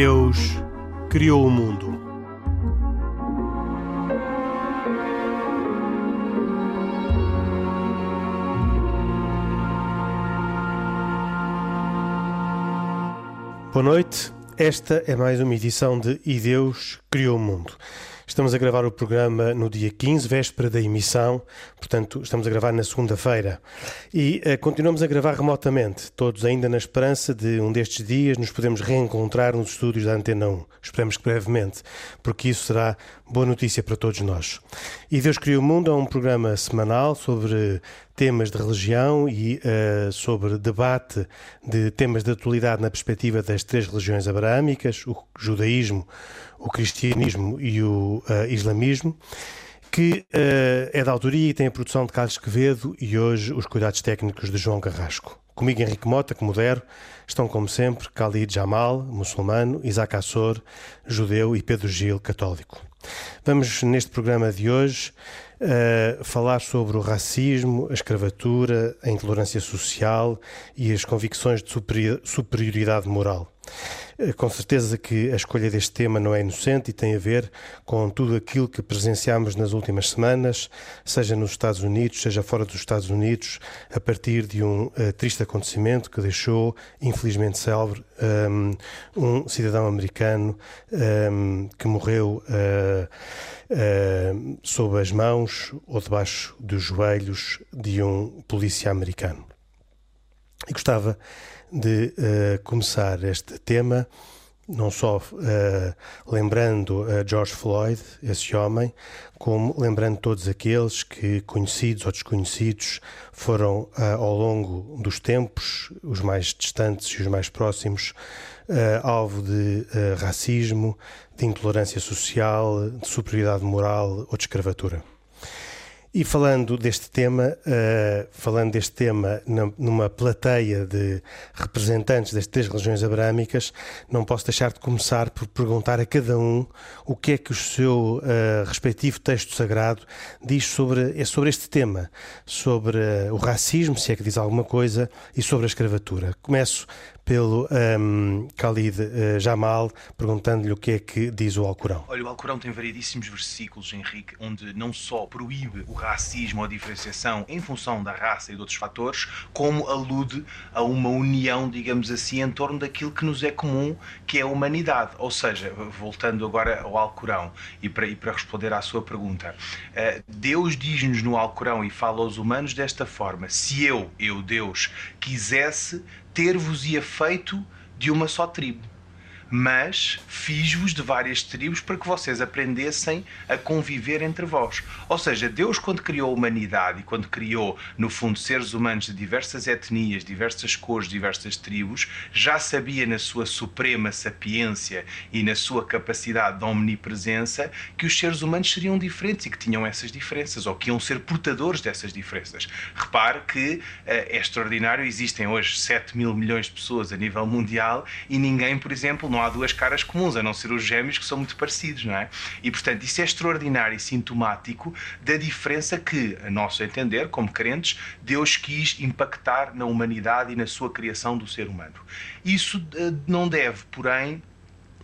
Deus criou o mundo. Boa noite. Esta é mais uma edição de E Deus Criou o Mundo. Estamos a gravar o programa no dia 15, véspera da emissão, portanto, estamos a gravar na segunda-feira. E uh, continuamos a gravar remotamente, todos ainda na esperança de um destes dias nos podemos reencontrar nos estúdios da Antena 1. Esperamos que brevemente, porque isso será boa notícia para todos nós. E Deus Criou o Mundo é um programa semanal sobre temas de religião e uh, sobre debate de temas de atualidade na perspectiva das três religiões abraâmicas, o judaísmo, o cristianismo e o uh, islamismo, que uh, é da autoria e tem a produção de Carlos Quevedo e hoje os cuidados técnicos de João Carrasco. Comigo Henrique Mota, que modero, estão como sempre Khalid Jamal, muçulmano, Isaac Assor, judeu e Pedro Gil, católico. Vamos neste programa de hoje uh, falar sobre o racismo, a escravatura, a intolerância social e as convicções de superioridade moral. Eh, com certeza que a escolha deste tema não é inocente e tem a ver com tudo aquilo que presenciamos nas últimas semanas, seja nos Estados Unidos, seja fora dos Estados Unidos, a partir de um uh, triste acontecimento que deixou, infelizmente célebre, um, um cidadão americano um, que morreu uh, uh, sob as mãos ou debaixo dos joelhos de um polícia americano. E gostava de uh, começar este tema, não só uh, lembrando a George Floyd, esse homem, como lembrando todos aqueles que, conhecidos ou desconhecidos, foram uh, ao longo dos tempos, os mais distantes e os mais próximos, alvo de racismo, de intolerância social, de superioridade moral ou de escravatura. E falando deste tema, uh, falando deste tema numa plateia de representantes das três religiões abrâmicas, não posso deixar de começar por perguntar a cada um o que é que o seu uh, respectivo texto sagrado diz sobre, sobre este tema, sobre uh, o racismo, se é que diz alguma coisa, e sobre a escravatura. Começo pelo um, Khalid uh, Jamal, perguntando-lhe o que é que diz o Alcorão. Olha, o Alcorão tem variedíssimos versículos, Henrique, onde não só proíbe o racismo ou a diferenciação em função da raça e de outros fatores, como alude a uma união, digamos assim, em torno daquilo que nos é comum, que é a humanidade. Ou seja, voltando agora ao Alcorão e para, e para responder à sua pergunta, uh, Deus diz-nos no Alcorão e fala aos humanos desta forma: se eu, eu Deus, quisesse ter-vos-ia feito de uma só tribo mas fiz-vos de várias tribos para que vocês aprendessem a conviver entre vós. Ou seja, Deus, quando criou a humanidade e quando criou, no fundo, seres humanos de diversas etnias, diversas cores, diversas tribos, já sabia na sua suprema sapiência e na sua capacidade de omnipresença que os seres humanos seriam diferentes e que tinham essas diferenças ou que iam ser portadores dessas diferenças. Repare que uh, é extraordinário, existem hoje 7 mil milhões de pessoas a nível mundial e ninguém, por exemplo, não não há duas caras comuns, a não ser os gêmeos que são muito parecidos, não é? E portanto, isso é extraordinário e sintomático da diferença que, a nosso entender, como crentes, Deus quis impactar na humanidade e na sua criação do ser humano. Isso eh, não deve, porém,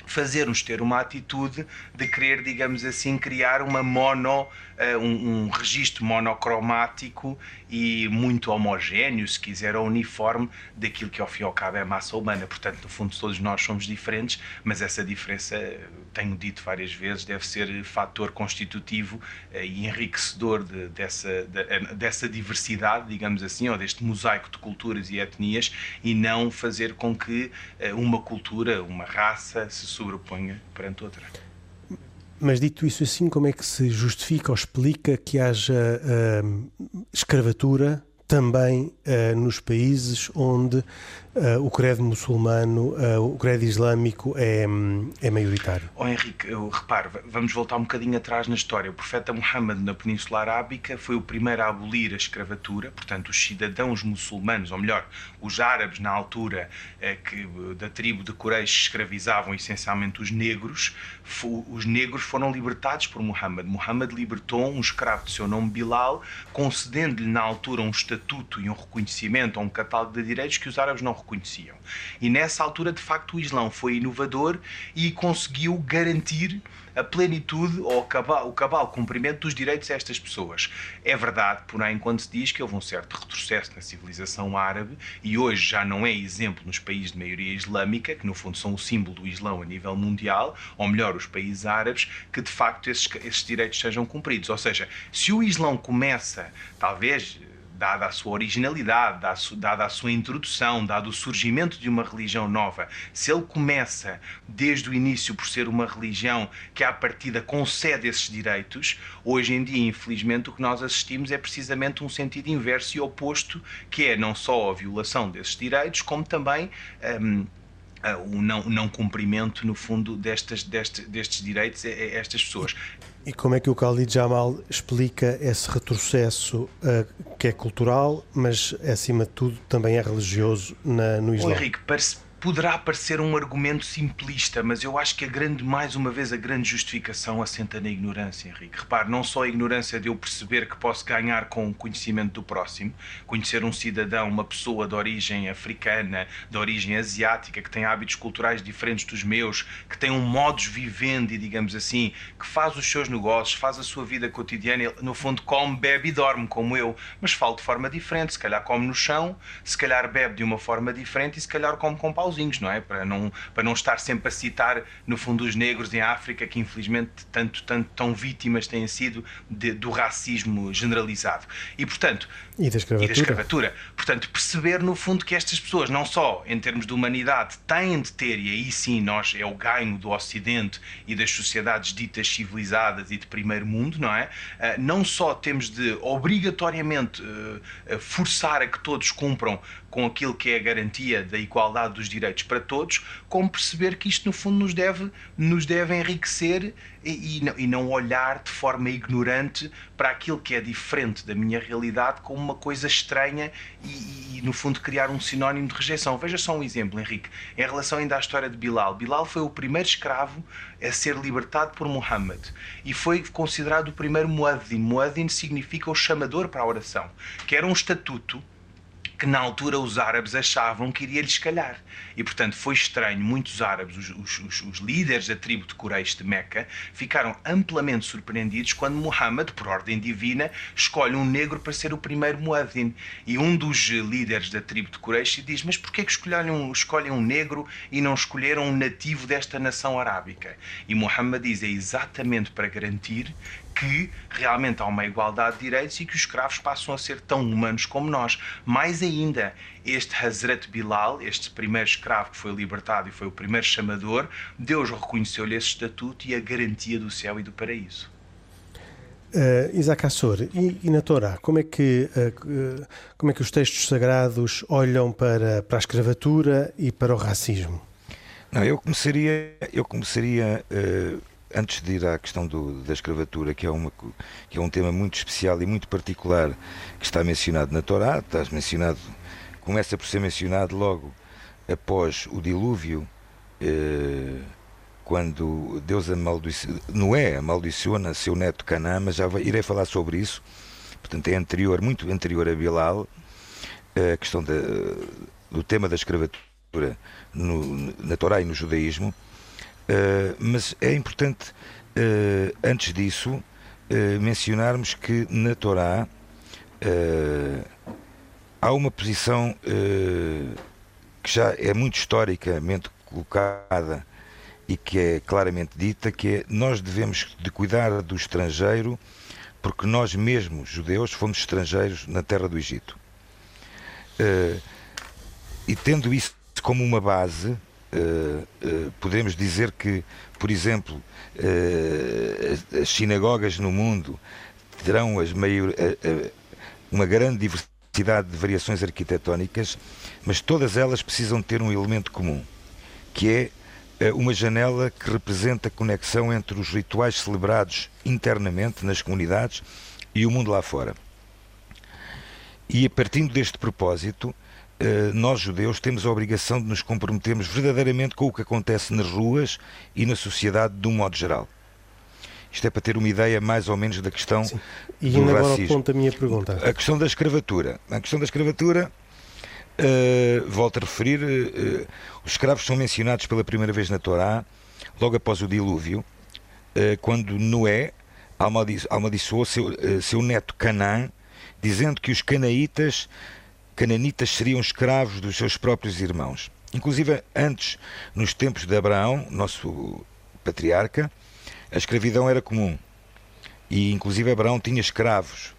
fazer-nos ter uma atitude de querer, digamos assim, criar uma mono uh, um, um registro monocromático e muito homogéneo, se quiser, ou uniforme, daquilo que ao fim e ao cabo é massa humana. Portanto, no fundo, todos nós somos diferentes, mas essa diferença, tenho dito várias vezes, deve ser fator constitutivo uh, e enriquecedor de, dessa, de, uh, dessa diversidade, digamos assim, ou deste mosaico de culturas e etnias, e não fazer com que uma cultura, uma raça, se sobreponha perante outra. Mas dito isso assim, como é que se justifica ou explica que haja uh, escravatura também uh, nos países onde o credo muçulmano, uh, o credo islâmico é, é maioritário. Oh Henrique, eu reparo, vamos voltar um bocadinho atrás na história. O profeta Muhammad na Península Arábica foi o primeiro a abolir a escravatura, portanto, os cidadãos muçulmanos, ou melhor, os árabes na altura eh, que da tribo de Quraysh escravizavam essencialmente os negros, os negros foram libertados por Muhammad. Muhammad libertou um escravo de seu nome Bilal, concedendo-lhe na altura um estatuto e um reconhecimento, ou um catálogo de direitos que os árabes não reconheciam. E nessa altura, de facto, o Islão foi inovador e conseguiu garantir a plenitude ou o cabal, o cumprimento dos direitos a estas pessoas. É verdade, porém, quando se diz que houve um certo retrocesso na civilização árabe e hoje já não é exemplo nos países de maioria islâmica, que no fundo são o símbolo do Islão a nível mundial, ou melhor, os países árabes, que de facto esses, esses direitos sejam cumpridos. Ou seja, se o Islão começa, talvez dada a sua originalidade, dada a sua introdução, dado o surgimento de uma religião nova, se ele começa desde o início por ser uma religião que à partida concede esses direitos, hoje em dia, infelizmente, o que nós assistimos é precisamente um sentido inverso e oposto, que é não só a violação desses direitos, como também. Um, o não, não cumprimento, no fundo, destas, destes, destes direitos a, a estas pessoas. E como é que o Khalid Jamal explica esse retrocesso uh, que é cultural, mas acima de tudo também é religioso na, no Islã? Henrique, poderá parecer um argumento simplista, mas eu acho que a grande, mais uma vez, a grande justificação assenta na ignorância, Henrique. Repare, não só a ignorância de eu perceber que posso ganhar com o conhecimento do próximo, conhecer um cidadão, uma pessoa de origem africana, de origem asiática, que tem hábitos culturais diferentes dos meus, que tem um modus vivendi, digamos assim, que faz os seus negócios, faz a sua vida cotidiana, no fundo come, bebe e dorme como eu, mas falo de forma diferente, se calhar come no chão, se calhar bebe de uma forma diferente e se calhar come com pausa pauzinhos, não é? Para não, para não estar sempre a citar, no fundo, os negros em África, que infelizmente tanto, tanto tão vítimas têm sido de, do racismo generalizado. E, portanto. E da, escravatura. e da escravatura. Portanto, perceber, no fundo, que estas pessoas, não só em termos de humanidade, têm de ter, e aí sim nós é o ganho do Ocidente e das sociedades ditas civilizadas e de primeiro mundo, não é? Ah, não só temos de obrigatoriamente ah, forçar a que todos cumpram com aquilo que é a garantia da igualdade dos direitos para todos, como perceber que isto no fundo nos deve, nos deve enriquecer e, e, não, e não olhar de forma ignorante para aquilo que é diferente da minha realidade como uma coisa estranha e, e, no fundo criar um sinónimo de rejeição. Veja só um exemplo, Henrique, em relação ainda à história de Bilal. Bilal foi o primeiro escravo a ser libertado por Muhammad e foi considerado o primeiro muaddin. Muaddin significa o chamador para a oração, que era um estatuto que na altura os árabes achavam que iria lhes calhar. E portanto foi estranho, muitos árabes, os, os, os líderes da tribo de Quraysh de Meca, ficaram amplamente surpreendidos quando Muhammad, por ordem divina, escolhe um negro para ser o primeiro muadhin. E um dos líderes da tribo de Quraysh diz: Mas porquê que escolhem um, escolhem um negro e não escolheram um nativo desta nação arábica? E Muhammad diz: É exatamente para garantir que realmente há uma igualdade de direitos e que os escravos passam a ser tão humanos como nós. Mais ainda, este Hazrat Bilal, este primeiro escravo que foi libertado e foi o primeiro chamador, Deus reconheceu-lhe esse estatuto e a garantia do céu e do paraíso. Uh, Isaac Assor, e, e, na Torá, como é, que, uh, como é que os textos sagrados olham para, para a escravatura e para o racismo? Não, eu começaria, eu começaria uh antes de ir à questão do, da escravatura, que é, uma, que é um tema muito especial e muito particular, que está mencionado na Torá, está mencionado, começa por ser mencionado logo após o dilúvio, eh, quando Deus amaldiçoa, Noé amaldiçoa seu neto Canaã, mas já irei falar sobre isso, portanto é anterior, muito anterior a Bilal, eh, a questão do tema da escravatura no, na Torá e no judaísmo, Uh, mas é importante, uh, antes disso, uh, mencionarmos que na Torá há uma posição que já é muito historicamente colocada e que é claramente dita, que é nós devemos de cuidar do estrangeiro porque nós mesmos, judeus, fomos estrangeiros na terra do Egito. e tendo isso como uma base, podemos dizer que, por exemplo, uh, as sinagogas no mundo terão maior, uma grande diversidade de variações arquitetónicas, mas todas elas precisam ter um elemento comum, que é uma janela que representa a conexão entre os rituais celebrados internamente nas comunidades e o mundo lá fora. E a partir deste propósito, eh, nós judeus temos a obrigação de nos comprometermos verdadeiramente com o que acontece nas ruas e na sociedade de um modo geral. Isto é para ter uma ideia mais ou menos da questão Sim. e do agora racismo. ponto a minha pergunta. A questão da escravatura. A questão da escravatura uh, volto a referir, uh, os escravos são mencionados pela primeira vez na Torá, logo após o dilúvio, uh, quando Noé amaldiçoou seu, seu neto Canaã, dizendo que os canaítas, cananitas seriam escravos dos seus próprios irmãos. Inclusive, antes, nos tempos de Abraão, nosso patriarca, a escravidão era comum. E, inclusive, Abraão tinha escravos.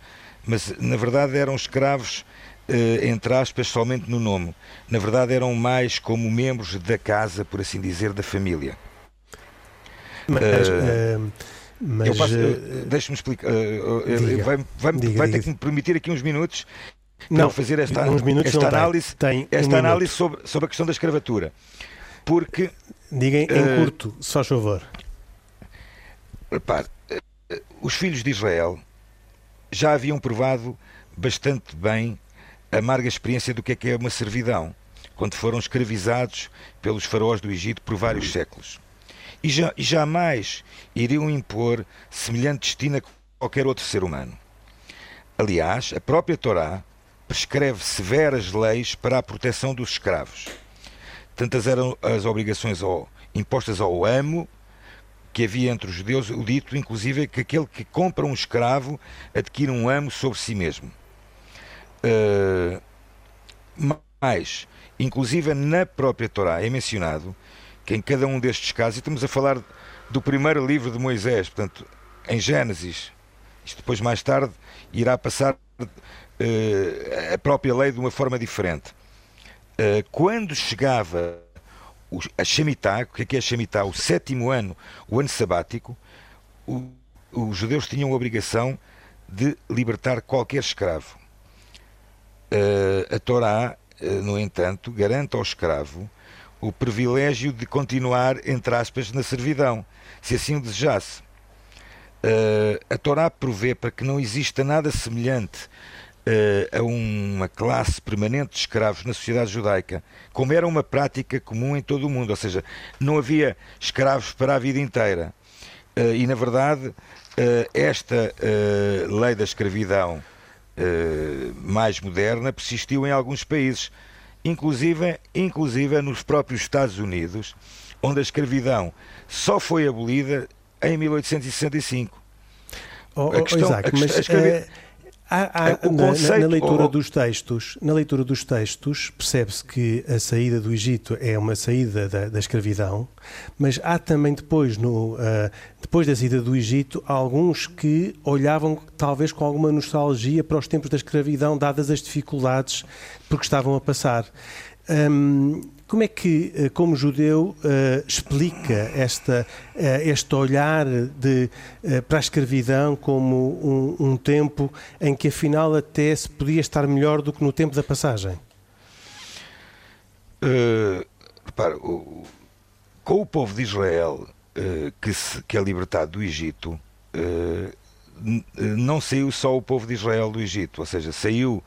Mas, na verdade, eram escravos, eh, entre aspas, somente no nome. Na verdade, eram mais como membros da casa, por assim dizer, da família. Mas, uh, mas deixa-me explicar. Uh, vai, vai, diga, vai diga. ter que me permitir aqui uns minutos não fazer esta, esta análise, tem, tem esta um análise sobre, sobre a questão da escravatura. Porque. Diga em uh, curto, só favor. Repare, uh, os filhos de Israel já haviam provado bastante bem a amarga experiência do que é que é uma servidão, quando foram escravizados pelos faraós do Egito por vários séculos. E, já, e jamais iriam impor semelhante destino a qualquer outro ser humano. Aliás, a própria Torá prescreve severas leis para a proteção dos escravos. Tantas eram as obrigações ao, impostas ao amo que havia entre os judeus, o dito, inclusive, que aquele que compra um escravo adquire um amo sobre si mesmo. Uh, mas, inclusive na própria Torá é mencionado que em cada um destes casos, e estamos a falar do primeiro livro de Moisés, portanto, em Gênesis, isto depois mais tarde irá passar a própria lei de uma forma diferente. Uh, quando chegava a Shemitah, o que é, é a? O sétimo ano, o ano sabático, os judeus tinham a obrigação de libertar qualquer escravo. Uh, a Torá, no entanto, garante ao escravo o privilégio de continuar, entre aspas, na servidão, se assim o desejasse. A Torá provê para que não exista nada semelhante a uma classe permanente de escravos na sociedade judaica, como era uma prática comum em todo o mundo, ou seja, não havia escravos para a vida inteira. Uh, e, na verdade, esta lei da escravidão mais moderna persistiu em alguns países, inclusive, inclusive nos próprios Estados Unidos, onde a escravidão só foi abolida em 1865. Oh, oh, questão, Isaac, mas escravi... há, há, é, na, conceito, na, leitura oh, dos textos, na leitura dos textos percebe-se que a saída do Egito é uma saída da, da escravidão, mas há também depois no uh, depois da saída do Egito alguns que olhavam talvez com alguma nostalgia para os tempos da escravidão, dadas as dificuldades por que estavam a passar. Um, como é que, eh, como judeu, uh, explica esta, uh, este olhar de, uh, para a escravidão como um, um, tempo em que afinal até se podia estar melhor do que no tempo da passagem? Uh, repara, o, com o povo de Israel que, se, que é libertado do Egito, não saiu só o povo de Israel do Egito, ou seja, saiu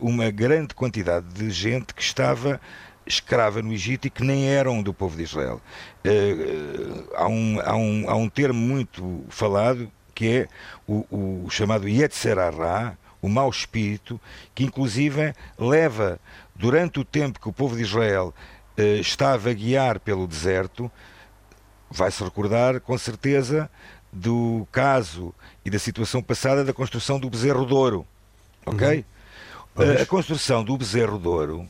uma grande quantidade de gente que estava escrava no Egito e que nem eram do povo de Israel. Uh, há, um, há, um, há um termo muito falado que é o, o chamado Yetzer Hará, o mau espírito, que inclusive leva, durante o tempo que o povo de Israel uh, está a vaguear pelo deserto, vai-se recordar com certeza do caso e da situação passada da construção do bezerro de ouro. Ok? Uhum. Uh, a construção do bezerro de ouro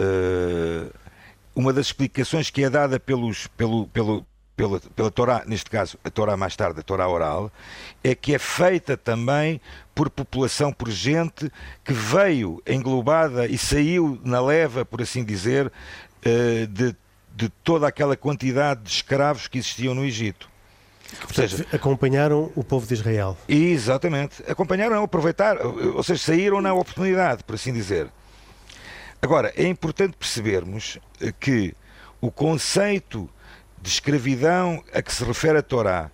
uh, uma das explicações que é dada pelos, pelo, pelo, pela, pela Torá, neste caso a Torá mais tarde, a Torá oral, é que é feita também por população, por gente que veio englobada e saiu na leva, por assim dizer, uh, de, de toda aquela quantidade de escravos que existiam no Egito. Ou seja, acompanharam o povo de Israel. Exatamente. Acompanharam, aproveitaram, ou seja, saíram na oportunidade, por assim dizer. Agora, é importante percebermos eh, que o conceito de escravidão a que se refere a Torá,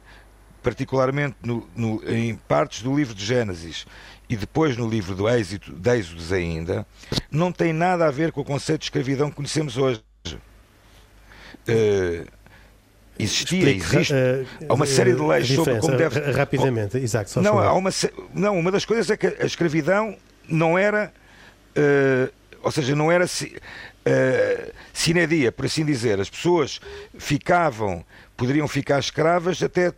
particularmente no, no, em partes do livro de Gênesis e depois no livro do Êxito, de Êxodos ainda, não tem nada a ver com o conceito de escravidão que conhecemos hoje. Uh, existia, Explique, existe. Uh, há uma série de leis sobre como deve. Rapidamente, só não, há uma, não, uma das coisas é que a escravidão não era. Uh, ou seja, não era uh, sine dia, por assim dizer. As pessoas ficavam, poderiam ficar escravas até uh,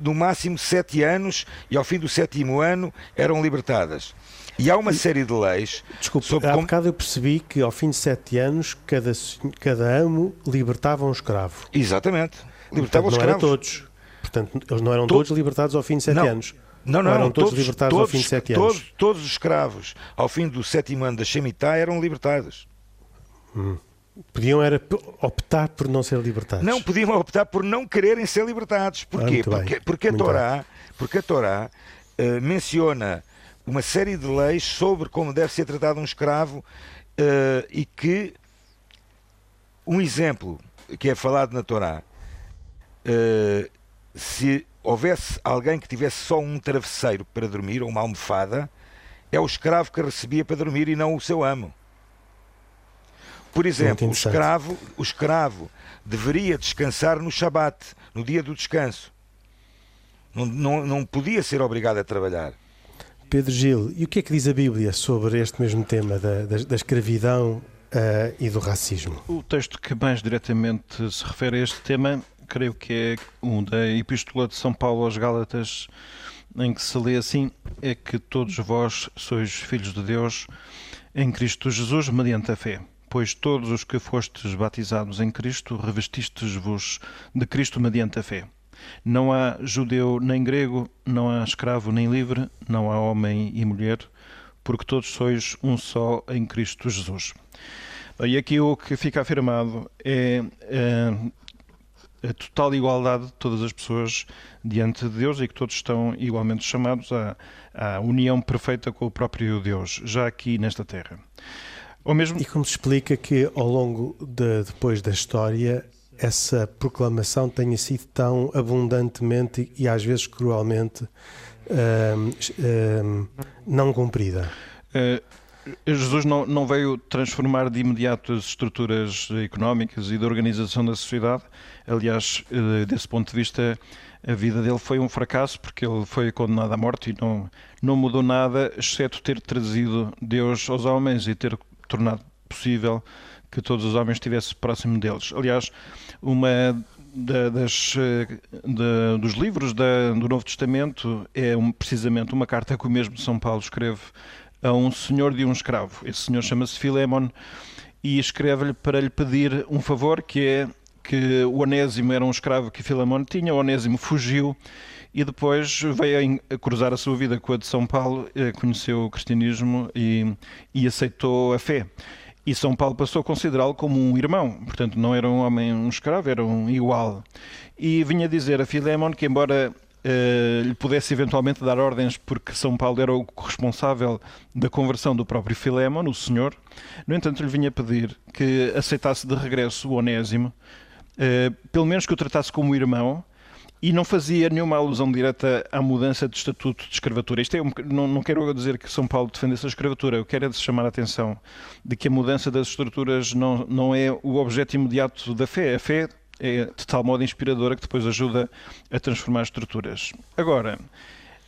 no máximo sete anos e ao fim do sétimo ano eram libertadas. E há uma série de leis. Desculpe, sobre há como... bocado eu percebi que ao fim de sete anos cada, cada amo libertava um escravo. Exatamente. Libertava Portanto, não eram todos. Portanto, eles não eram todos libertados ao fim de sete não. anos. Não, não, eram todos, todos libertados todos, ao fim de sete todos, anos. Todos os escravos, ao fim do sétimo ano da Shemitah, eram libertados. Hum. Podiam era optar por não ser libertados. Não, podiam optar por não quererem ser libertados. Porquê? Ah, porque, porque, a Torá, porque a Torá uh, menciona uma série de leis sobre como deve ser tratado um escravo uh, e que um exemplo que é falado na Torá, uh, se houvesse alguém que tivesse só um travesseiro para dormir, ou uma almofada, é o escravo que recebia para dormir e não o seu amo. Por exemplo, o escravo, o escravo deveria descansar no Shabat, no dia do descanso. Não, não, não podia ser obrigado a trabalhar. Pedro Gil, e o que é que diz a Bíblia sobre este mesmo tema da, da, da escravidão uh, e do racismo? O texto que mais diretamente se refere a este tema, creio que é um da Epístola de São Paulo aos Gálatas, em que se lê assim: é que todos vós sois filhos de Deus em Cristo Jesus, mediante a fé pois todos os que fostes batizados em Cristo revestistes-vos de Cristo mediante a fé. Não há judeu nem grego, não há escravo nem livre, não há homem e mulher, porque todos sois um só em Cristo Jesus. E aqui o que fica afirmado é, é a total igualdade de todas as pessoas diante de Deus e que todos estão igualmente chamados à, à união perfeita com o próprio Deus, já aqui nesta terra. Mesmo... E como se explica que ao longo de, depois da história essa proclamação tenha sido tão abundantemente e às vezes cruelmente hum, hum, não cumprida? Uh, Jesus não, não veio transformar de imediato as estruturas económicas e da organização da sociedade. Aliás, uh, desse ponto de vista, a vida dele foi um fracasso porque ele foi condenado à morte e não, não mudou nada, exceto ter trazido Deus aos homens e ter tornado possível que todos os homens estivessem próximo deles. Aliás, uma das, eh, dos livros da, do Novo Testamento é um, precisamente uma carta que o mesmo São Paulo escreve a um senhor de um escravo. Esse senhor chama-se Filémon e escreve-lhe para lhe pedir um favor que é que o Onésimo era um escravo que Filémon tinha, o Onésimo fugiu e depois veio a cruzar a sua vida com a de São Paulo, eh, conheceu o cristianismo e, e aceitou a fé. E São Paulo passou a considerá-lo como um irmão, portanto não era um homem, um escravo, era um igual. E vinha dizer a Filémon que, embora Uh, lhe pudesse eventualmente dar ordens, porque São Paulo era o responsável da conversão do próprio Filémon, o senhor. No entanto, lhe vinha pedir que aceitasse de regresso o Onésimo, uh, pelo menos que o tratasse como irmão, e não fazia nenhuma alusão direta à mudança de estatuto de escravatura. Isto é, não, não quero dizer que São Paulo defendesse a escravatura, eu quero é chamar a atenção de que a mudança das estruturas não, não é o objeto imediato da fé. A fé é de tal modo inspiradora que depois ajuda a transformar estruturas. Agora,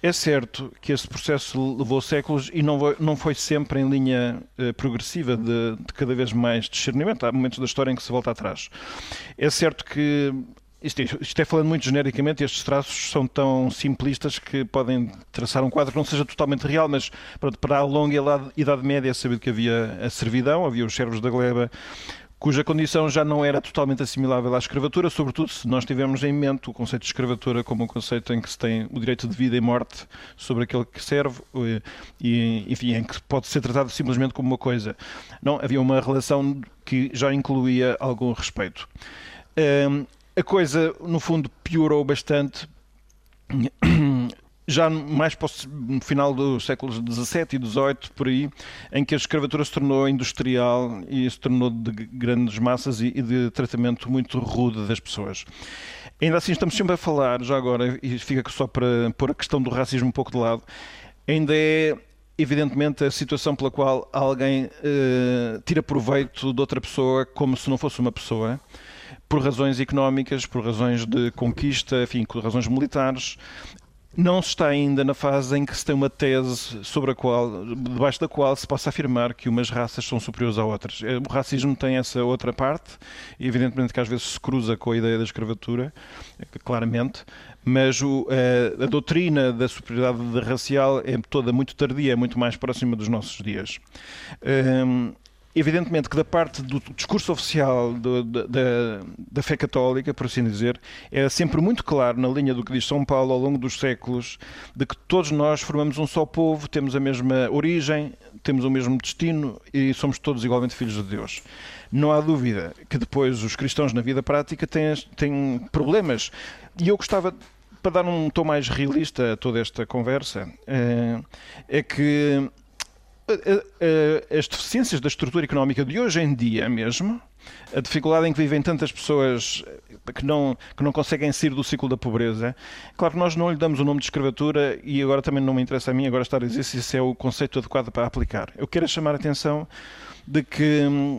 é certo que esse processo levou séculos e não foi, sempre em linha eh, progressiva de, de, cada vez mais discernimento. Há momentos da história em que se volta atrás. É certo que isto, isto, é falando muito genericamente, estes traços são tão simplistas que podem traçar um quadro que não seja totalmente real, mas pronto, para a longa Idade Média é sabido que havia a servidão, havia os servos da gleba, cuja condição já não era totalmente assimilável à escravatura, sobretudo se nós tivermos em mente o conceito de escravatura como um conceito em que se tem o direito de vida e morte sobre aquele que serve eh, e, enfim, em que pode ser tratado simplesmente como uma coisa. Não, havia uma relação que já incluía algum respeito. A coisa, no fundo, piorou bastante já mais no final dos séculos XVII e XVIII, por aí, em que a escravatura se tornou industrial e se tornou de grandes massas e de tratamento muito rude das pessoas. Ainda assim, estamos sempre a falar, já agora, e fica só para pôr a questão do racismo um pouco de lado, ainda é evidentemente a situação pela qual alguém uh, tira proveito de outra pessoa como se não fosse uma pessoa por razões económicas, por razões de conquista, enfim, por razões militares. Não está ainda na fase em que se tem uma tese sobre a qual, debaixo da qual se possa afirmar que umas raças são superiores a outras. Eh, o racismo tem essa outra parte, evidentemente que às vezes se cruza com a ideia da escravatura, eh, claramente, mas o, a, eh, a, doutrina da superioridade racial é toda muito tardia, é muito mais próxima dos nossos dias. Um, Evidentemente que da parte do discurso oficial do, da, da, fé católica, por assim dizer, é sempre muito claro na linha do que diz São Paulo ao longo dos séculos, de que todos nós formamos um só povo, temos a mesma origem, temos o mesmo destino e somos todos igualmente filhos de Deus. Não há dúvida que depois os cristãos na vida prática têm, têm problemas. E eu gostava para dar um tom mais realista a toda esta conversa, é, é que as deficiências da estrutura económica de hoje em dia mesmo, a dificuldade em que vivem tantas pessoas que não, que não conseguem sair do ciclo da pobreza. Claro que nós não lhe damos o nome de escravatura e agora também não me interessa a mim agora estar a dizer se isso é o conceito adequado para aplicar. Eu quero chamar a atenção de que hum,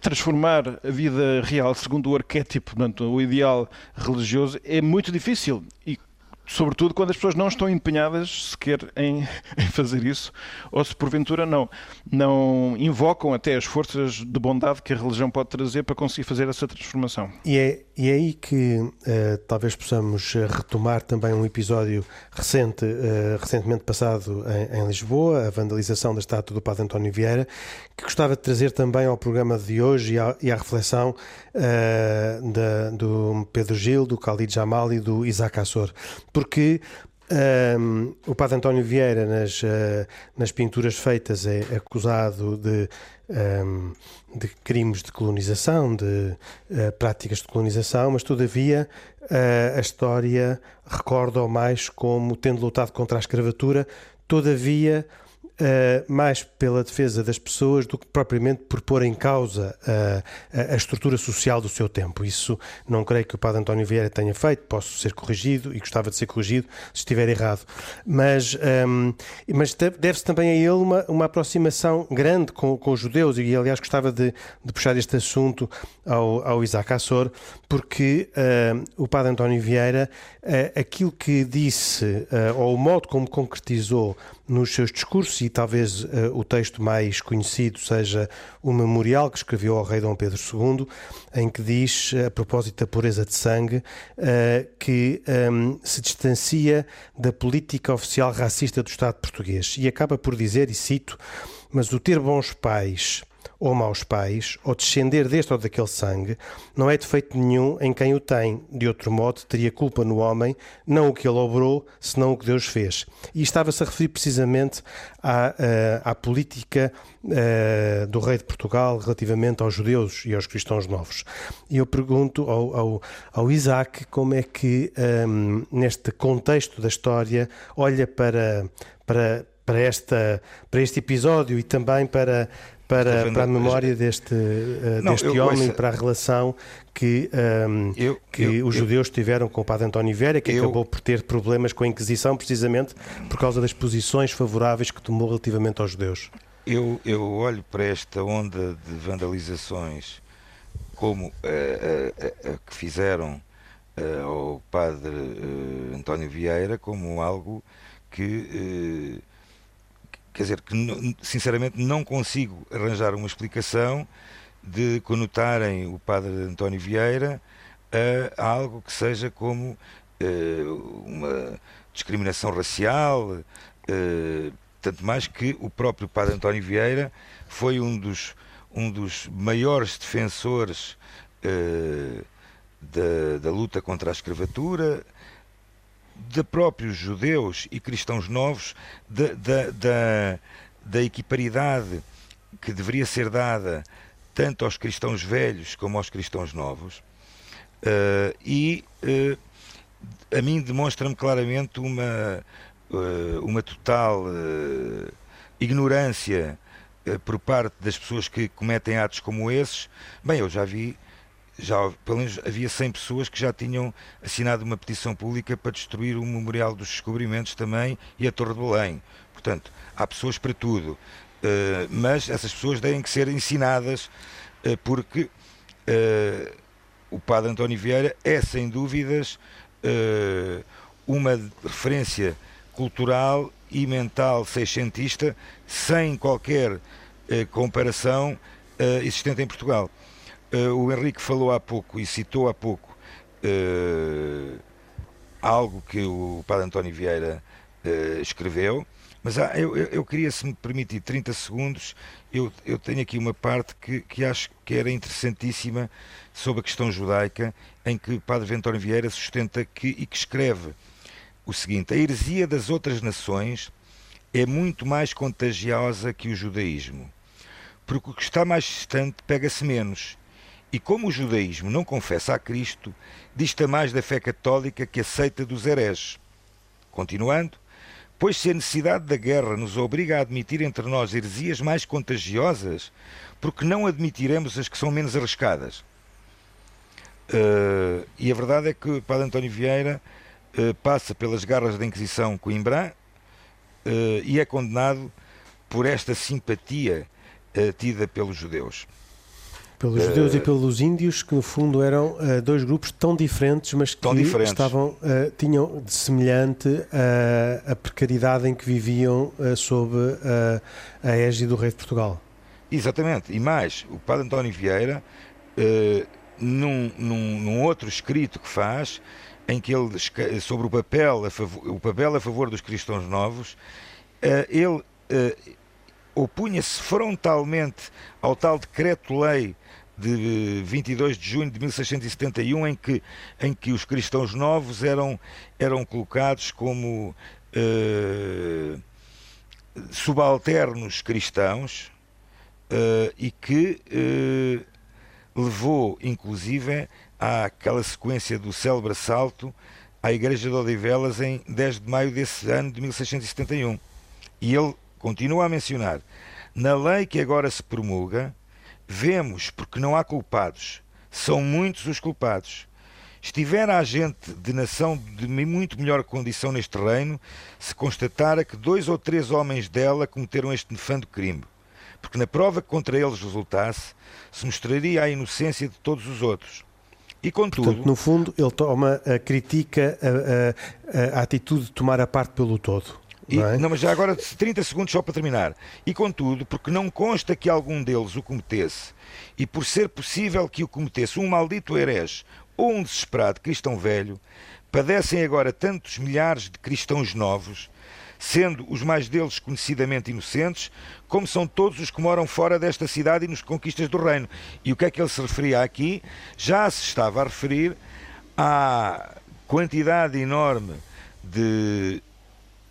transformar a vida real segundo o arquétipo, portanto, o ideal religioso, é muito difícil. E sobretudo quando as pessoas não estão empenhadas sequer em, em, fazer isso, ou se porventura não, não invocam até as forças de bondade que a religião pode trazer para conseguir fazer essa transformação. E é, e é aí que uh, talvez possamos eh, retomar também um episódio recente, uh, recentemente passado em, em, Lisboa, a vandalização da estátua do Padre António Vieira, que gostava de trazer também ao programa de hoje e à, e à reflexão uh, da, do Pedro Gil, do Khalid Jamal e do Isaac Assor porque um, o Padre António Vieira, nas, uh, nas pinturas feitas, é acusado de, um, de crimes de colonização, de uh, práticas de colonização, mas todavia uh, a história recorda-o mais como tendo lutado contra a escravatura, todavia Uh, mais pela defesa das pessoas do que propriamente por pôr em causa uh, a, estrutura social do seu tempo. Isso não creio que o Padre António Vieira tenha feito, posso ser corrigido e gostava de ser corrigido se estiver errado. Mas, um, ehm, mas deve-se também a ele uma, uma aproximação grande com, com os judeus, e aliás gostava de, de puxar este assunto ao, ao Isaac Assor, porque uh, o Padre António Vieira, aquilo que disse, ou o modo como concretizou nos seus discursos, e talvez uh, o texto mais conhecido seja o memorial que escreveu ao rei Dom Pedro II, em que diz, a propósito da pureza de sangue, uh, que um, ehm, se distancia da política oficial racista do Estado português. E acaba por dizer, e cito, mas o ter bons pais ou maus pais, ou descender deste ou daquele sangue, não é defeito nenhum em quem o tem. De outro modo, teria culpa no homem, não o que ele obrou, senão o que Deus fez. E estava-se a referir precisamente à, eh, à política uh, do rei de Portugal relativamente aos judeus e aos cristãos novos. E eu pergunto ao, ao, ao Isaac como é que, um, ehm, neste contexto da história, olha para, para, para, esta, para este episódio e também para para, para a memória deste, uh, não, deste eu, homem, para a relação que, um, ehm, eu, que eu, os judeus tiveram com o padre António Vieira, que acabou por ter problemas com a Inquisição, precisamente por causa das posições favoráveis que tomou relativamente aos judeus. Eu, eu olho para esta onda de vandalizações como a, a, a, a que fizeram ao padre António Vieira como algo que quer dizer, que sinceramente não consigo arranjar uma explicação de conotarem o padre António Vieira a, algo que seja como uh, uma discriminação racial, uh, tanto mais que o próprio padre António Vieira foi um dos, um dos maiores defensores uh, da, da luta contra a escravatura, de próprios judeus e cristãos novos, da, da, da, da equiparidade que deveria ser dada tanto aos cristãos velhos como aos cristãos novos. Uh, e uh, a mim demonstra-me claramente uma, uh, uma total ignorância por parte das pessoas que cometem atos como esses. Bem, eu já vi já pelo menos havia 100 pessoas que já tinham assinado uma petição pública para destruir o Memorial dos Descobrimentos também e a Torre de Belém. Portanto, há pessoas para tudo. Uh, mas essas pessoas têm que ser ensinadas uh, porque uh, o padre António Vieira é sem dúvidas uma referência cultural e mental seiscentista sem qualquer comparação existente em Portugal. O Henrique falou há pouco e citou há pouco algo que o Padre António Vieira escreveu, mas ah, eu, eu, queria, se me permitir 30 segundos, eu, eu tenho aqui uma parte que, que acho que era interessantíssima sobre a questão judaica, em que o Padre Ventório Vieira sustenta que, e que escreve o seguinte: a heresia das outras nações é muito mais contagiosa que o judaísmo, porque o que está mais distante pega-se menos. E como o judaísmo não confessa a Cristo, dista mais da fé católica que aceita dos hereges. Continuando, Pois se a necessidade da guerra nos obriga a admitir entre nós heresias mais contagiosas, porque não admitiremos as que são menos arriscadas? Uh, e a verdade é que o Padre António Vieira uh, passa pelas garras da Inquisição Coimbra uh, e é condenado por esta simpatia tida pelos judeus. Pelos uh, judeus e pelos índios, que no fundo eram uh, dois grupos tão diferentes, mas que diferentes. estavam, uh, tinham de semelhante a precariedade em que viviam sob a égide do rei de Portugal. Exatamente, e mais, o padre António Vieira, num, num, num, outro escrito que faz, em que ele, sobre o papel a favor, o papel a favor dos cristãos novos, ele opunha-se frontalmente ao tal decreto-lei de 22 de junho de 1671, em que, em que os cristãos novos eram, eram colocados como uh, subalternos cristãos uh, e que levou, inclusive, àquela sequência do célebre assalto à Igreja de Odivelas em 10 de maio desse ano de 1671. E ele continua a mencionar: na lei que agora se promulga, Vemos, porque não há culpados, são muitos os culpados. Estivera a gente de nação de muito melhor condição neste reino, se constatara que dois ou três homens dela cometeram este nefando crime, porque na prova que contra eles resultasse, se mostraria a inocência de todos os outros. E contudo. Portanto, no fundo, ele toma, critica a, a, a atitude de tomar a parte pelo todo. E, não, é? não, mas já agora 30 segundos só para terminar. E contudo, porque não consta que algum deles o cometesse, e por ser possível que o cometesse um maldito herege ou um desesperado cristão velho, padecem agora tantos milhares de cristãos novos, sendo os mais deles conhecidamente inocentes, como são todos os que moram fora desta cidade e nos conquistas do reino. E o que é que ele se referia aqui? Já se estava a referir à quantidade enorme de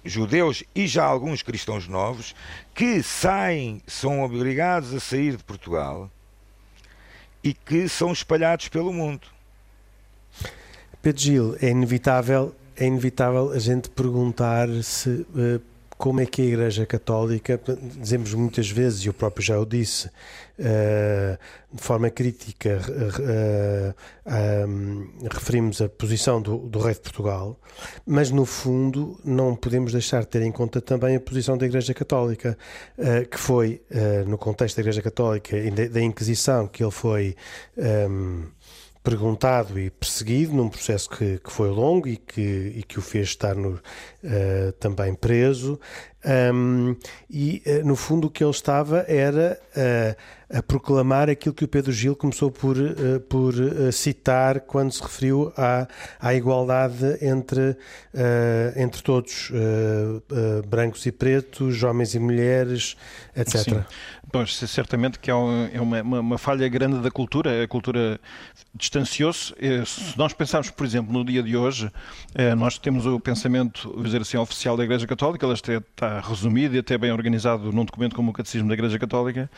judeus e já alguns cristãos novos que saem, são obrigados a sair de Portugal e que são espalhados pelo mundo. Pedro Gil, é inevitável, é inevitável a gente perguntar se uh, como é que a Igreja Católica, dizemos muitas vezes, e eu próprio já o disse, de forma crítica, uh, referimos a posição do, do, rei de Portugal, mas no fundo não podemos deixar de ter em conta também a posição da Igreja Católica, uh, que foi, no contexto da Igreja Católica e da, Inquisição, que ele foi. Perguntado e perseguido num processo que, que foi longo e que, e que o fez estar no, uh, também preso. Um, e, uh, no fundo, o que ele estava era uh, a proclamar aquilo que o Pedro Gil começou por, por citar quando se referiu à, à igualdade entre, entre todos, brancos e pretos, homens e mulheres, etc. Sim. Pois, certamente que é, é uma, uma, uma, falha grande da cultura. A cultura distanciou-se. Se nós pensarmos, por exemplo, no dia de hoje, nós temos o pensamento, dizer assim, oficial da Igreja Católica, ela está resumido e até bem organizado num documento como o Catecismo da Igreja Católica.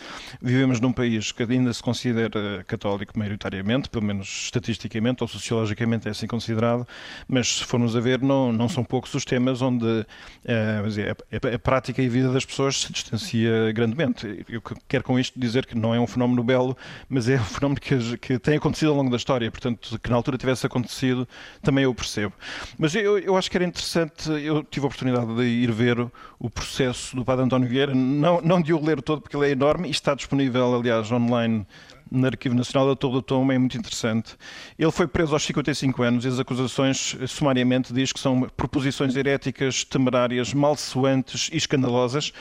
Vivemos num país que ainda se considera católico maioritariamente, pelo menos estatisticamente ou sociologicamente é assim considerado, mas se formos a ver, não, não são poucos os temas onde é, a, a, prática e a vida das pessoas se distancia grandemente. Eu quero com isto dizer que não é um fenómeno belo, mas é um fenómeno que, que tem acontecido ao longo da história, portanto, que na altura tivesse acontecido, também eu percebo. Mas eu, eu acho que era interessante, eu tive a oportunidade de ir ver o processo do Padre António Vieira, não, não de o ler todo porque ele é enorme e está disponível, aliás, online no Arquivo Nacional da Torre do Tom é muito interessante. Ele foi preso aos 55 anos e as acusações, sumariamente, diz que são proposições heréticas, temerárias, malsoantes e escandalosas.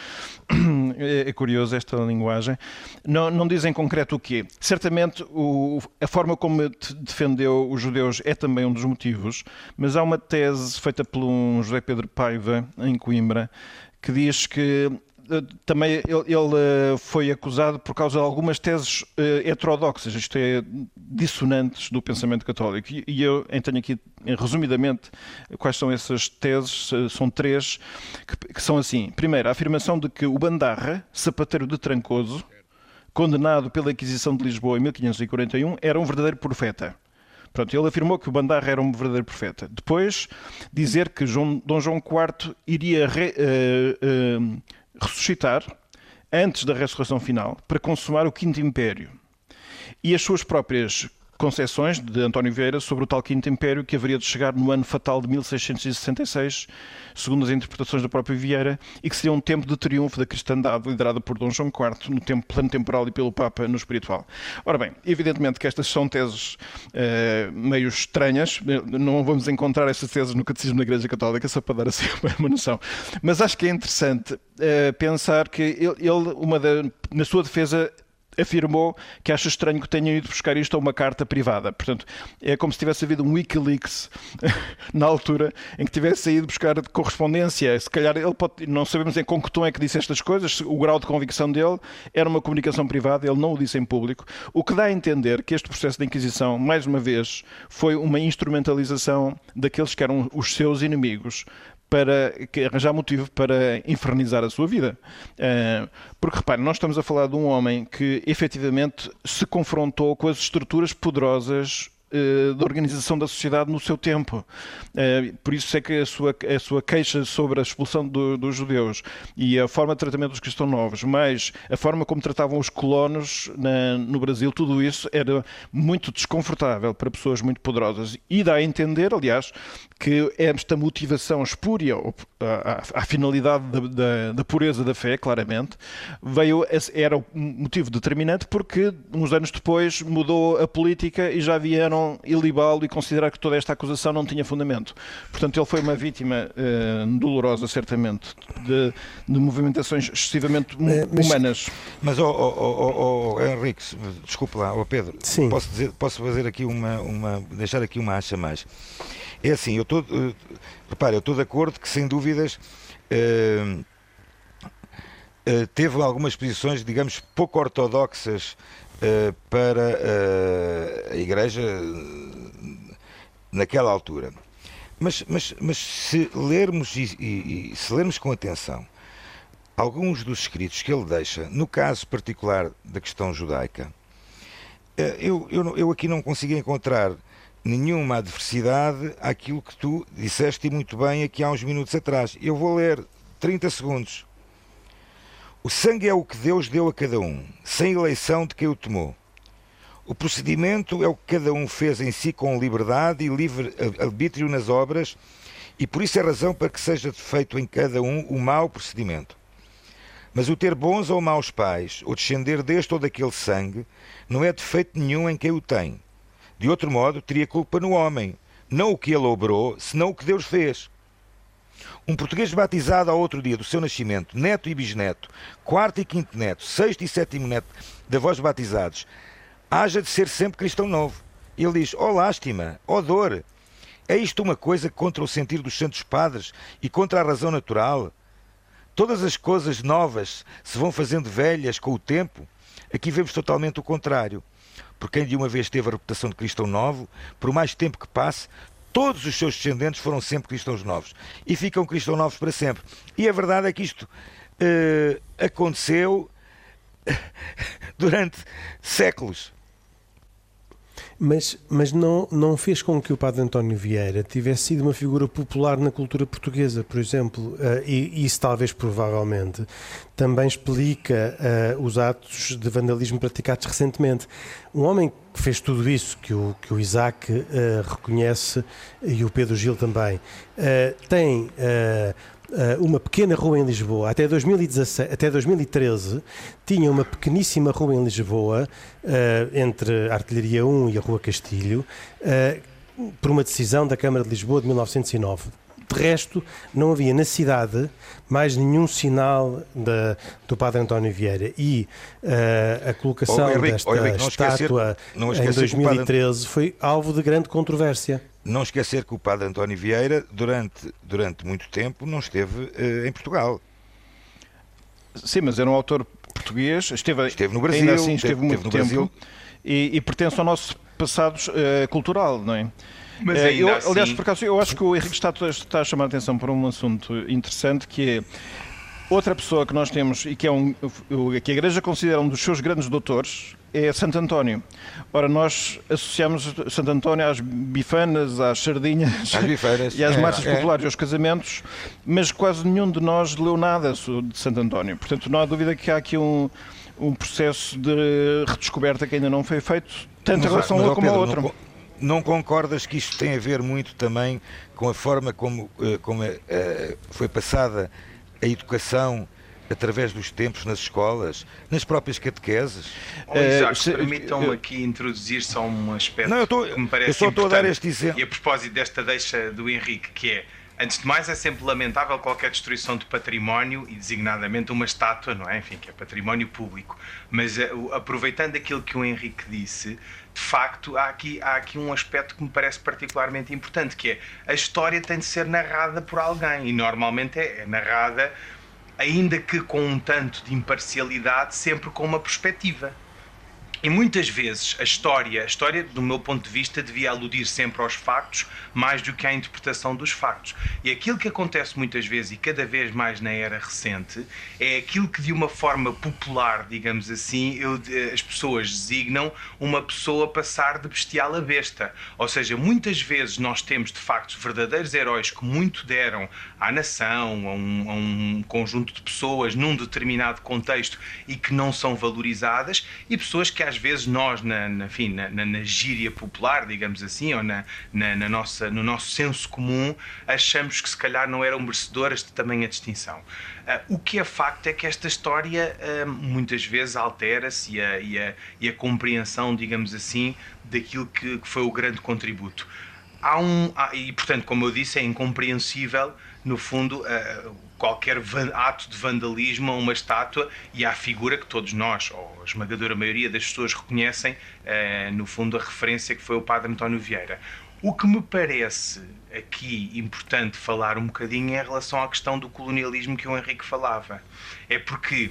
É, é curioso esta linguagem. Não, não dizem em concreto o quê. Certamente o, a forma como defendeu os judeus é também um dos motivos, mas há uma tese feita por um José Pedro Paiva, em Coimbra, que diz que também ele, ele, eh, foi acusado por causa de algumas teses eh, heterodoxas, isto é, dissonantes do pensamento católico. E eu tenho aqui, resumidamente, quais são essas teses. São três, que, que são assim. Primeiro, a afirmação de que o Bandarra, sapateiro de Trancoso, condenado pela Inquisição de Lisboa em 1541, era um verdadeiro profeta. Pronto, ele afirmou que o Bandarra era um verdadeiro profeta. Depois, dizer que João, Dom João IV iria re, uh, uh, ressuscitar antes da ressurreição final para consumar o Quinto Império. E as suas próprias concepções de António Vieira sobre o tal Quinto Império que haveria de chegar no ano fatal de 1666, segundo as interpretações do próprio Vieira, e que seria um tempo de triunfo da cristandade liderada por Dom João IV no tempo plano temporal e pelo Papa no espiritual. Ora bem, evidentemente que estas são teses uh, meio estranhas, não vamos encontrar essas teses no Catecismo da Igreja Católica, só para dar assim uma noção. Mas acho que é interessante uh, pensar que ele, ele uma da, na sua defesa, afirmou que acha estranho que tenham ido buscar isto a uma carta privada. Portanto, é como se tivesse havido um Wikileaks na altura em que tivesse ido buscar correspondência. Se calhar ele pode, não sabemos em com que tom é que disse estas coisas, o grau de convicção dele era uma comunicação privada, ele não o disse em público, o que dá a entender que este processo de Inquisição, mais uma vez, foi uma instrumentalização daqueles que eram os seus inimigos para arranjar motivo para infernizar a sua vida. Eh, porque, repare, nós estamos a falar de um homem que efetivamente se confrontou com as estruturas poderosas eh, da organização da sociedade no seu tempo. Eh, por isso é que a sua, a sua queixa sobre a expulsão do, dos judeus e a forma de tratamento dos cristãos novos, mais a forma como tratavam os colonos na, no Brasil, tudo isso era muito desconfortável para pessoas muito poderosas. E dá a entender, aliás, que esta motivação espúria, a, a finalidade da, da, da, pureza da fé, claramente, veio, era o motivo determinante porque uns anos depois mudou a política e já vieram ilibá-lo e considerar que toda esta acusação não tinha fundamento. Portanto, ele foi uma vítima eh, dolorosa, certamente, de, de movimentações excessivamente é, mas, humanas. Mas, oh, oh, oh, oh, Henrique, desculpe lá, oh Pedro, Sim. Posso, dizer, posso fazer aqui uma, uma, deixar aqui uma acha mais. É assim, eu estou. Uh, repare, eu estou de acordo que sem dúvidas. Uh, uh, teve algumas posições, digamos, pouco ortodoxas para a Igreja naquela altura. Mas, mas, mas se lermos e, e, e, se lermos com atenção alguns dos escritos que ele deixa, no caso particular da questão judaica, eu, eu, eu aqui não consigo encontrar nenhuma adversidade àquilo que tu disseste muito bem aqui há uns minutos atrás. Eu vou ler 30 segundos. O sangue é o que Deus deu a cada um, sem eleição de quem o tomou. O procedimento é o que cada um fez em si com liberdade e livre arbítrio nas obras, e por isso é razão para que seja feito em cada um o mau procedimento. Mas o ter bons ou maus pais, ou descender deste ou daquele sangue, não é defeito nenhum em quem o tem de outro modo, teria culpa no homem, não o que ele obrou, senão o que Deus fez. Um português batizado ao outro dia do seu nascimento, neto e bisneto, quarto e quinto neto, sexto e sétimo neto de avós batizados, haja de ser sempre cristão novo. Ele diz: ó oh, lástima, ó oh, dor, é isto uma coisa contra o sentir dos santos padres e contra a razão natural? Todas as coisas novas se vão fazendo velhas com o tempo? Aqui vemos totalmente o contrário por quem de uma vez teve a reputação de cristão novo, por mais tempo que passe, todos os seus descendentes foram sempre cristãos novos e ficam cristãos novos para sempre. E a verdade é que isto uh, aconteceu durante séculos. Mas, mas não, não fez com que o padre António Vieira tivesse sido uma figura popular na cultura portuguesa, por exemplo, uh, e isso talvez provavelmente também explica uh, os atos de vandalismo praticados recentemente. Um homem que fez tudo isso, que o, que o Isaac uh, reconhece e o Pedro Gil também, tem uma pequena rua em Lisboa. Até, 2017, até 2013 tinha uma pequeníssima rua em Lisboa, entre a Artilharia 1 e a Rua Castilho, por uma decisão da Câmara de Lisboa de 1909 de resto, não havia na cidade mais nenhum sinal da, do Padre António Vieira. E uh, a colocação oh, Henrique, desta oh, Henrique, estátua esquecer, em 2013 padre... foi alvo de grande controvérsia. Não esquecer que o Padre António Vieira, durante, durante muito tempo, não esteve uh, em Portugal. Sim, mas era um autor português, esteve, esteve no Brasil, ainda assim esteve, esteve muito esteve tempo e, e, pertence ao nosso passado uh, cultural, não é? Mas é, eu, assim... Aliás, por acaso, eu acho que o Henrique está, está a chamar a atenção para um assunto interessante que é outra pessoa que nós temos e que é um que a Igreja considera um dos seus grandes doutores é Santo António. Ora, nós associamos Santo António às bifanas, às sardinhas às e às é, marchas é. populares e aos casamentos, mas quase nenhum de nós leu nada de Santo António. Portanto, não há dúvida que há aqui um, um processo de redescoberta que ainda não foi feito, tanto em relação a um como ao outro. Não concordas que isto tem a ver muito também com a forma como, eh, como eh, foi passada a educação através dos tempos nas escolas, nas próprias catequeses? Oh, Isaac, uh, permitam-me aqui introduzir só um aspecto não, eu tô, que me parece eu só estou a dar este exemplo. E a propósito desta deixa do Henrique, que é Antes de mais, é sempre lamentável qualquer destruição de património e, designadamente, uma estátua, não é? Enfim, que é património público. Mas, aproveitando aquilo que o Henrique disse, de facto, há aqui, há aqui um aspecto que me parece particularmente importante, que é a história tem de ser narrada por alguém e normalmente é, é narrada, ainda que com um tanto de imparcialidade, sempre com uma perspectiva. E muitas vezes a história, a história, do meu ponto de vista, devia aludir sempre aos factos mais do que à interpretação dos factos. E aquilo que acontece muitas vezes e cada vez mais na era recente é aquilo que de uma forma popular, digamos assim, eu, as pessoas designam uma pessoa passar de bestial a besta. Ou seja, muitas vezes nós temos de facto verdadeiros heróis que muito deram à nação, a um, a um conjunto de pessoas num determinado contexto e que não são valorizadas e pessoas que às vezes nós, na, na, enfim, na, na, na gíria popular, digamos assim, ou na, na, na, nossa, no nosso senso comum, achamos que se calhar não eram merecedoras de tamanha distinção. Uh, o que é facto é que esta história uh, muitas vezes altera-se e a, e, a, e a compreensão, digamos assim, daquilo que, que foi o grande contributo. Há um, há, e portanto, como eu disse, é incompreensível, no fundo, uh, qualquer ato de vandalismo a uma estátua e à figura que todos nós, ou a esmagadora maioria das pessoas, reconhecem, eh, no fundo, a referência que foi o Padre António Vieira. O que me parece aqui importante falar um bocadinho é em relação à questão do colonialismo que o Henrique falava. É porque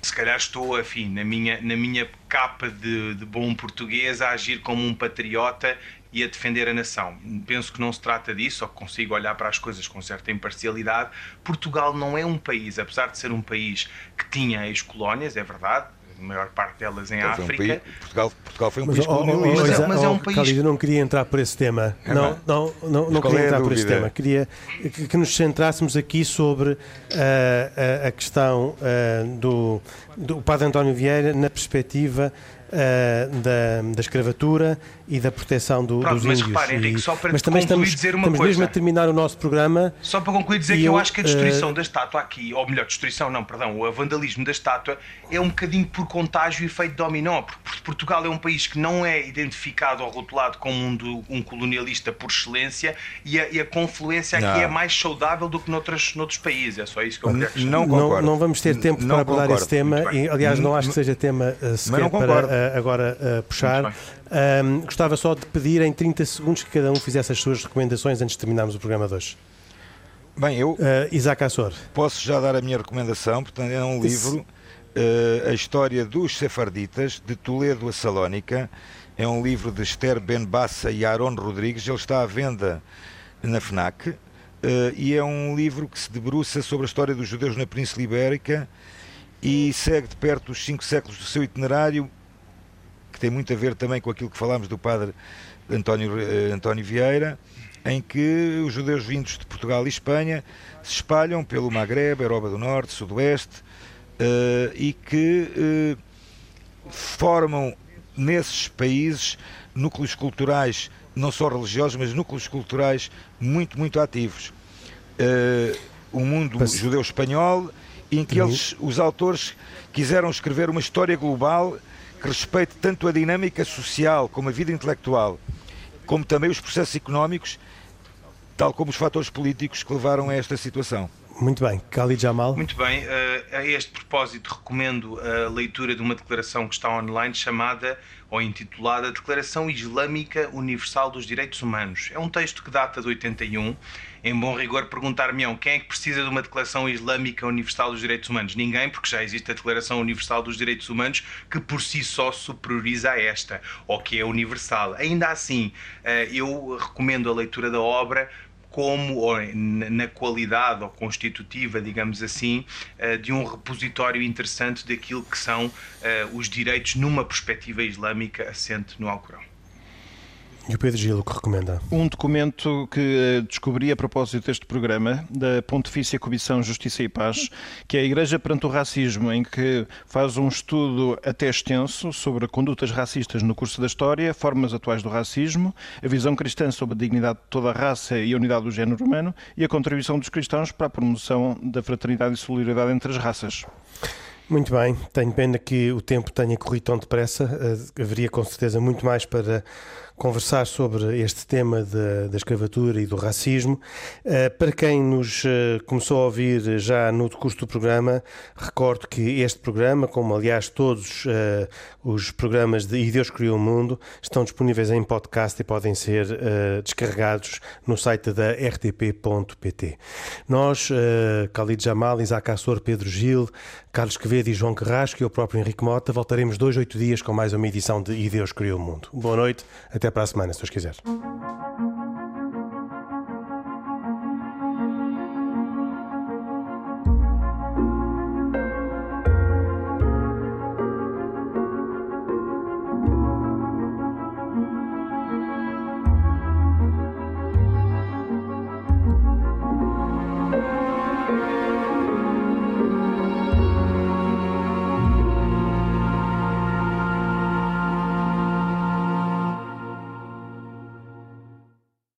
se calhar estou, afim, na minha, na minha capa de, de, bom português a agir como um patriota e a defender a nação. Penso que não se trata disso, ou que consigo olhar para as coisas com certa imparcialidade. Portugal não é um país, apesar de ser um país que tinha ex-colónias, é verdade, a maior parte delas em África. Um país, Portugal, Portugal foi um mas, país colonialista. Mas, é, mas é um país. Calido, não queria entrar por esse tema. É não, não, não, não queria é entrar por esse tema. Queria que, que nos centrássemos aqui sobre uh, a, a, questão uh, do, do Padre António Vieira na perspectiva uh, da, da escravatura e da proteção do, Pronto, dos mas índios. Repare, Henrique, só para mas também estamos, dizer uma estamos coisa. mesmo a terminar o nosso programa. Só para concluir dizer que eu, eu, acho que a destruição uh, da estátua aqui, ou melhor, destruição não, perdão, o vandalismo da estátua é um bocadinho por contágio e efeito dominó, porque Portugal é um país que não é identificado ou rotulado como um, do, um colonialista por excelência e a, e a confluência aqui não. é mais saudável do que noutras, noutros países. É só isso que eu quero não, não, não vamos ter tempo não para abordar esse tema e, aliás, não acho que seja tema uh, sequer para uh, agora uh, puxar. Um, gostava só de pedir em 30 segundos que cada um fizesse as suas recomendações antes de terminarmos o programa de hoje. Bem, eu uh, Isaac Assor. posso já dar a minha recomendação, portanto é um livro, uh, a história dos sefarditas, de Toledo a Salónica, é um livro de Esther Ben Bassa e Aaron Rodrigues, ele está à venda na FNAC, uh, e é um livro que se debruça sobre a história dos judeus na Península Ibérica e segue de perto os cinco séculos do seu itinerário que tem muito a ver também com aquilo que falámos do padre António, eh, António Vieira, em que os judeus vindos de Portugal e Espanha se espalham pelo Magreb, Europa do Norte, Sudoeste, uh, e que uh, formam nesses países núcleos culturais, não só religiosos, mas núcleos culturais muito, muito ativos. Uh, o mundo judeu espanhol, em que uhum. eles, os autores quiseram escrever uma história global que respeite tanto a dinâmica social como a vida intelectual, como também os processos económicos, tal como os fatores políticos que levaram a esta situação. Muito bem, Khalid Jamal. Muito bem, uh, a este propósito recomendo a leitura de uma declaração que está online chamada ou intitulada Declaração Islâmica Universal dos Direitos Humanos. É um texto que data de 81. Em bom rigor, perguntar-me-ão quem é que precisa de uma Declaração Islâmica Universal dos Direitos Humanos? Ninguém, porque já existe a Declaração Universal dos Direitos Humanos que por si só superioriza a esta, ou que é universal. Ainda assim, uh, eu recomendo a leitura da obra como ou na qualidade ou constitutiva, digamos assim, eh, de um repositório interessante daquilo que são eh, os direitos numa perspectiva islâmica assente no Alcorão. E o Pedro Gil, o que recomenda? Um documento que eh, descobri a propósito deste programa, da Pontifícia Comissão Justiça e Paz, que é a Igreja perante o Racismo, em que faz um estudo até extenso sobre condutas racistas no curso da história, formas atuais do racismo, a visão cristã sobre a dignidade de toda a raça e a unidade do género humano e a contribuição dos cristãos para a promoção da fraternidade e solidariedade entre as raças. Muito bem, tenho pena que o tempo tenha corrido tão depressa, uh, haveria com certeza muito mais para conversar sobre este tema da, da escravatura e do racismo. Uh, para quem nos uh, começou a ouvir já no decurso do programa, recordo que este programa, como aliás todos uh, os programas de E Deus Criou o Mundo, estão disponíveis em podcast e podem ser descarregados no site da rtp.pt. Nós, Khalid Jamal, Isaac Assor, Pedro Gil, Carlos Quevedo e João Carrasco e eu próprio Henrique Mota voltaremos dois, oito dias com mais uma edição de E Deus Criou o Mundo. Boa noite, até até para a semana, se Deus quiser.